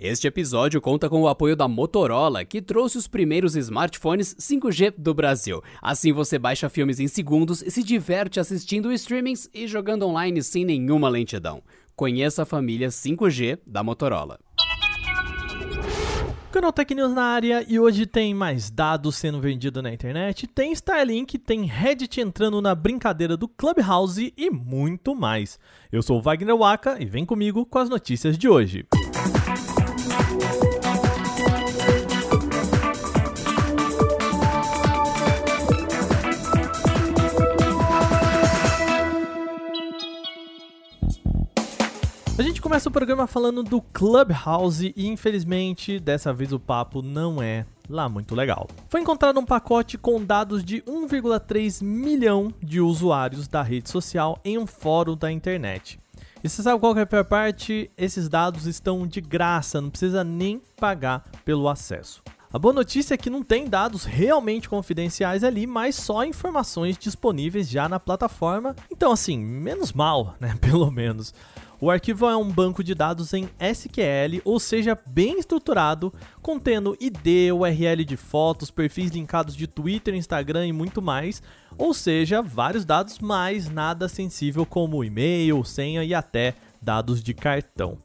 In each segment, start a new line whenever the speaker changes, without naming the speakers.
Este episódio conta com o apoio da Motorola, que trouxe os primeiros smartphones 5G do Brasil. Assim você baixa filmes em segundos e se diverte assistindo streamings e jogando online sem nenhuma lentidão. Conheça a família 5G da Motorola.
Canal Tech News na área e hoje tem mais dados sendo vendidos na internet, tem Starlink, tem Reddit entrando na brincadeira do Clubhouse e muito mais. Eu sou o Wagner Waka e vem comigo com as notícias de hoje. A gente começa o programa falando do Clubhouse e infelizmente dessa vez o papo não é lá muito legal. Foi encontrado um pacote com dados de 1,3 milhão de usuários da rede social em um fórum da internet. E você sabe qual que é a pior parte? Esses dados estão de graça, não precisa nem pagar pelo acesso. A boa notícia é que não tem dados realmente confidenciais ali, mas só informações disponíveis já na plataforma. Então, assim, menos mal, né? Pelo menos. O arquivo é um banco de dados em SQL, ou seja, bem estruturado, contendo ID, URL de fotos, perfis linkados de Twitter, Instagram e muito mais, ou seja, vários dados, mas nada sensível como e-mail, senha e até dados de cartão.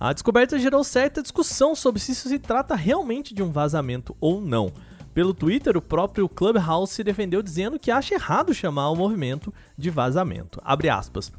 A descoberta gerou certa discussão sobre se isso se trata realmente de um vazamento ou não. Pelo Twitter, o próprio Clubhouse se defendeu dizendo que acha errado chamar o movimento de vazamento. Abre aspas.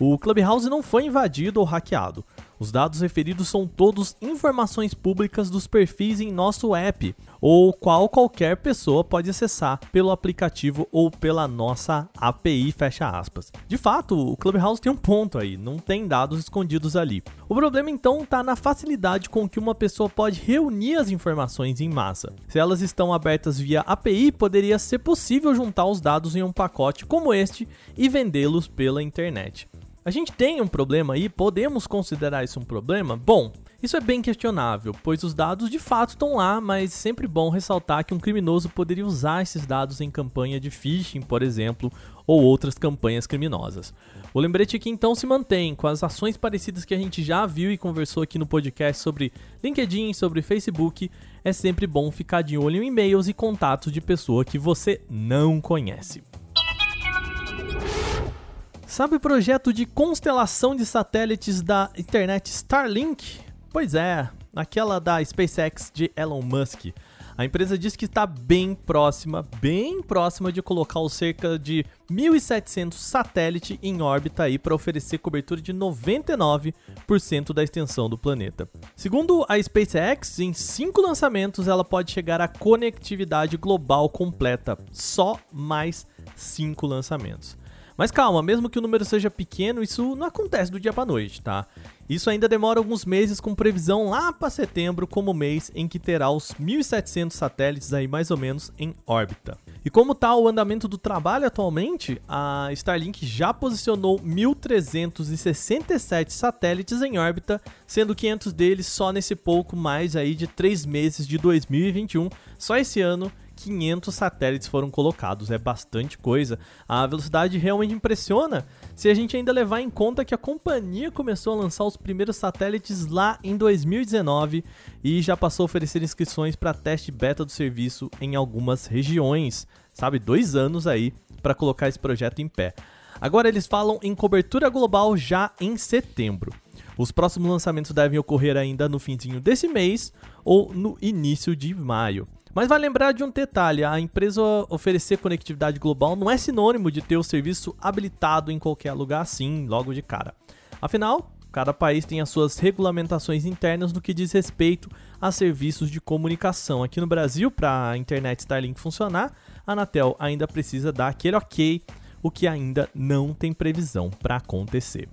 O Clubhouse não foi invadido ou hackeado. Os dados referidos são todos informações públicas dos perfis em nosso app, ou qual qualquer pessoa pode acessar pelo aplicativo ou pela nossa API, fecha aspas. De fato, o Clubhouse tem um ponto aí, não tem dados escondidos ali. O problema então está na facilidade com que uma pessoa pode reunir as informações em massa. Se elas estão abertas via API, poderia ser possível juntar os dados em um pacote como este e vendê-los pela internet. A gente tem um problema aí, podemos considerar isso um problema? Bom, isso é bem questionável, pois os dados de fato estão lá, mas sempre bom ressaltar que um criminoso poderia usar esses dados em campanha de phishing, por exemplo, ou outras campanhas criminosas. O lembrete aqui então se mantém com as ações parecidas que a gente já viu e conversou aqui no podcast sobre LinkedIn, sobre Facebook. É sempre bom ficar de olho em e-mails e contatos de pessoa que você não conhece. Sabe o projeto de constelação de satélites da internet Starlink? Pois é, aquela da SpaceX de Elon Musk. A empresa diz que está bem próxima, bem próxima de colocar cerca de 1.700 satélites em órbita para oferecer cobertura de 99% da extensão do planeta. Segundo a SpaceX, em cinco lançamentos ela pode chegar à conectividade global completa, só mais cinco lançamentos. Mas calma, mesmo que o número seja pequeno, isso não acontece do dia para noite, tá? Isso ainda demora alguns meses com previsão lá para setembro como mês em que terá os 1.700 satélites aí mais ou menos em órbita. E como está o andamento do trabalho atualmente, a Starlink já posicionou 1.367 satélites em órbita, sendo 500 deles só nesse pouco mais aí de 3 meses de 2021, só esse ano 500 satélites foram colocados, é bastante coisa. A velocidade realmente impressiona se a gente ainda levar em conta que a companhia começou a lançar os primeiros satélites lá em 2019 e já passou a oferecer inscrições para teste beta do serviço em algumas regiões, sabe? Dois anos aí para colocar esse projeto em pé. Agora eles falam em cobertura global já em setembro. Os próximos lançamentos devem ocorrer ainda no finzinho desse mês ou no início de maio. Mas vai lembrar de um detalhe: a empresa oferecer conectividade global não é sinônimo de ter o serviço habilitado em qualquer lugar assim, logo de cara. Afinal, cada país tem as suas regulamentações internas no que diz respeito a serviços de comunicação. Aqui no Brasil, para a internet Starlink funcionar, a Anatel ainda precisa dar aquele ok, o que ainda não tem previsão para acontecer.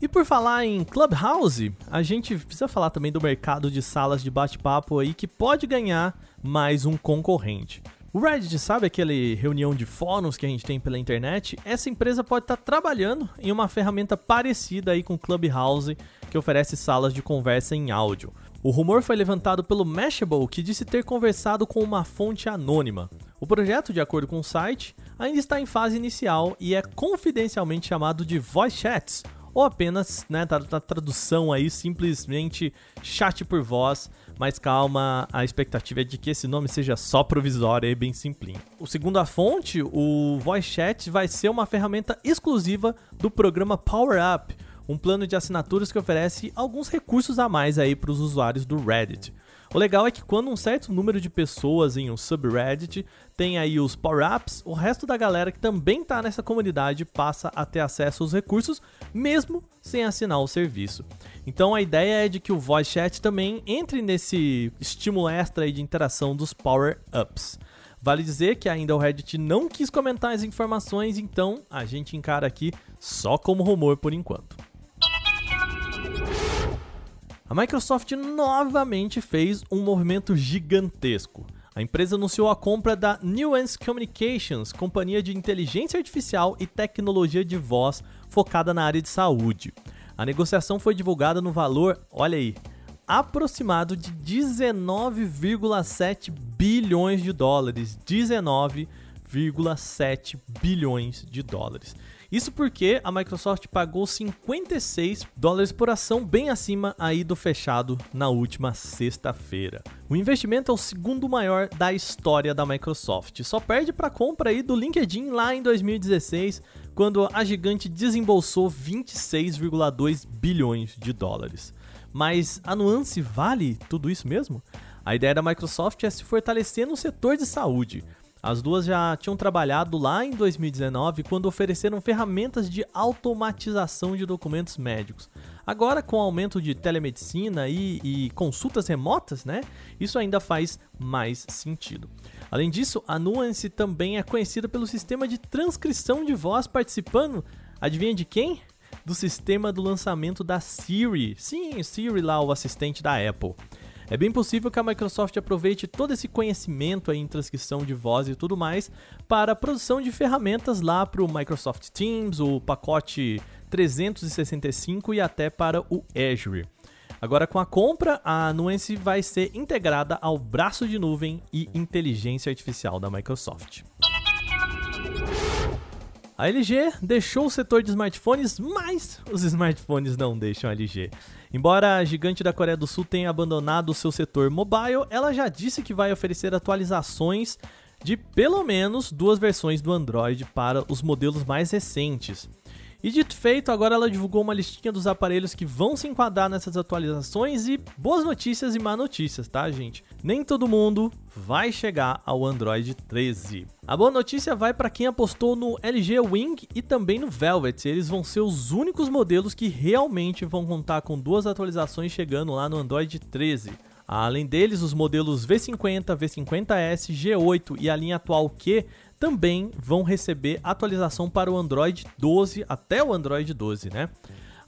E por falar em Clubhouse, a gente precisa falar também do mercado de salas de bate-papo aí que pode ganhar mais um concorrente. O Reddit, sabe aquele reunião de fóruns que a gente tem pela internet? Essa empresa pode estar trabalhando em uma ferramenta parecida aí com Clubhouse, que oferece salas de conversa em áudio. O rumor foi levantado pelo Mashable, que disse ter conversado com uma fonte anônima. O projeto, de acordo com o site, ainda está em fase inicial e é confidencialmente chamado de Voice Chats, ou apenas, né, tá na tradução aí, simplesmente chat por voz, mas calma, a expectativa é de que esse nome seja só provisório e bem simplinho. O segundo a fonte, o Voice Chat vai ser uma ferramenta exclusiva do programa Power Up, um plano de assinaturas que oferece alguns recursos a mais aí para os usuários do Reddit. O legal é que quando um certo número de pessoas em um subreddit tem aí os power-ups, o resto da galera que também está nessa comunidade passa a ter acesso aos recursos, mesmo sem assinar o serviço. Então a ideia é de que o voice chat também entre nesse estímulo extra de interação dos power-ups. Vale dizer que ainda o Reddit não quis comentar as informações, então a gente encara aqui só como rumor por enquanto. A Microsoft novamente fez um movimento gigantesco. A empresa anunciou a compra da Nuance Communications, companhia de inteligência artificial e tecnologia de voz focada na área de saúde. A negociação foi divulgada no valor, olha aí, aproximado de 19,7 bilhões de dólares. 19,7 bilhões de dólares. Isso porque a Microsoft pagou 56 dólares por ação, bem acima aí do fechado na última sexta-feira. O investimento é o segundo maior da história da Microsoft. Só perde para a compra aí do LinkedIn lá em 2016, quando a gigante desembolsou 26,2 bilhões de dólares. Mas a nuance vale tudo isso mesmo? A ideia da Microsoft é se fortalecer no setor de saúde. As duas já tinham trabalhado lá em 2019 quando ofereceram ferramentas de automatização de documentos médicos. Agora, com o aumento de telemedicina e, e, consultas remotas, né, isso ainda faz mais sentido. Além disso, a Nuance também é conhecida pelo sistema de transcrição de voz participando, adivinha de quem? Do sistema do lançamento da Siri. Sim, Siri lá, o assistente da Apple. É bem possível que a Microsoft aproveite todo esse conhecimento em transcrição de voz e tudo mais para a produção de ferramentas lá para o Microsoft Teams, o pacote 365 e até para o Azure. Agora, com a compra, a Nuance vai ser integrada ao braço de nuvem e inteligência artificial da Microsoft. A LG deixou o setor de smartphones, mas os smartphones não deixam a LG. Embora a gigante da Coreia do Sul tenha abandonado o seu setor mobile, ela já disse que vai oferecer atualizações de pelo menos duas versões do Android para os modelos mais recentes. E dito feito, agora ela divulgou uma listinha dos aparelhos que vão se enquadrar nessas atualizações e boas notícias e má notícias, tá, gente? Nem todo mundo vai chegar ao Android 13. A boa notícia vai para quem apostou no LG Wing e também no Velvet. Eles vão ser os únicos modelos que realmente vão contar com duas atualizações chegando lá no Android 13. Além deles, os modelos V50, V50S, G8 e a linha atual Q também vão receber atualização para o Android 12 até o Android 12, né?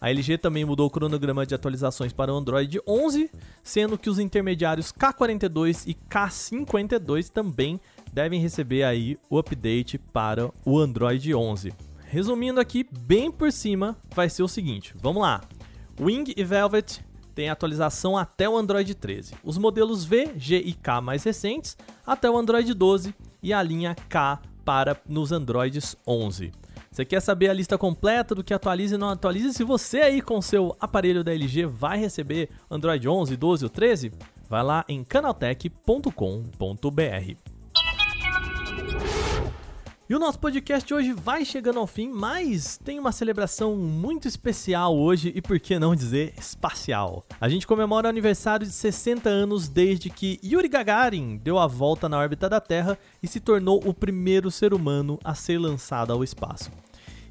A LG também mudou o cronograma de atualizações para o Android 11, sendo que os intermediários K42 e K52 também devem receber aí o update para o Android 11. Resumindo aqui bem por cima, vai ser o seguinte, vamos lá. Wing e Velvet têm atualização até o Android 13. Os modelos V, G e K mais recentes até o Android 12 e a linha K para nos Androids 11. Você quer saber a lista completa do que atualiza e não atualiza? Se você aí com seu aparelho da LG vai receber Android 11, 12 ou 13, vai lá em canaltech.com.br. E o nosso podcast hoje vai chegando ao fim, mas tem uma celebração muito especial hoje e por que não dizer espacial. A gente comemora o aniversário de 60 anos desde que Yuri Gagarin deu a volta na órbita da Terra e se tornou o primeiro ser humano a ser lançado ao espaço.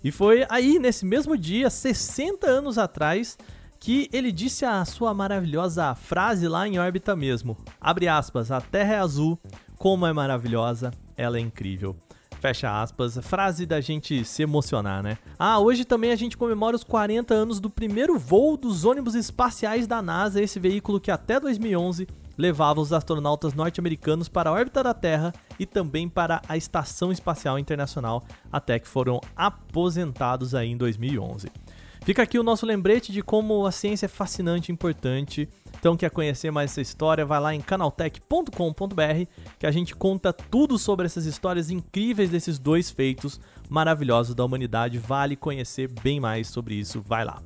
E foi aí, nesse mesmo dia, 60 anos atrás, que ele disse a sua maravilhosa frase lá em órbita mesmo. Abre aspas, a Terra é azul, como é maravilhosa, ela é incrível. Fecha aspas, frase da gente se emocionar, né? Ah, hoje também a gente comemora os 40 anos do primeiro voo dos ônibus espaciais da NASA, esse veículo que até 2011 levava os astronautas norte-americanos para a órbita da Terra e também para a Estação Espacial Internacional, até que foram aposentados aí em 2011. Fica aqui o nosso lembrete de como a ciência é fascinante e importante. Então, quer conhecer mais essa história, vai lá em canaltech.com.br que a gente conta tudo sobre essas histórias incríveis desses dois feitos maravilhosos da humanidade. Vale conhecer bem mais sobre isso, vai lá.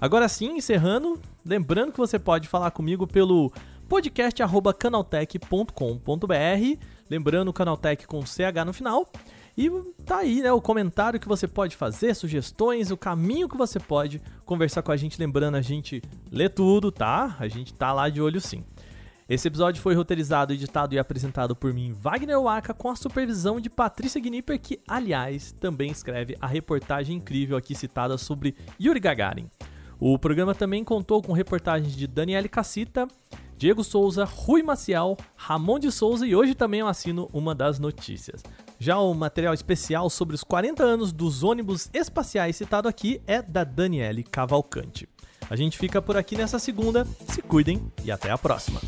Agora sim, encerrando, lembrando que você pode falar comigo pelo podcast@canaltech.com.br, lembrando o Canaltech com CH no final. E tá aí, né, o comentário que você pode fazer, sugestões, o caminho que você pode conversar com a gente, lembrando a gente lê tudo, tá? A gente tá lá de olho sim. Esse episódio foi roteirizado, editado e apresentado por mim, Wagner Waka, com a supervisão de Patrícia Gnipper, que, aliás, também escreve a reportagem incrível aqui citada sobre Yuri Gagarin. O programa também contou com reportagens de Daniele Cassita, Diego Souza, Rui Maciel, Ramon de Souza e hoje também eu assino uma das notícias. Já o material especial sobre os 40 anos dos ônibus espaciais citado aqui é da Daniele Cavalcante. A gente fica por aqui nessa segunda, se cuidem e até a próxima.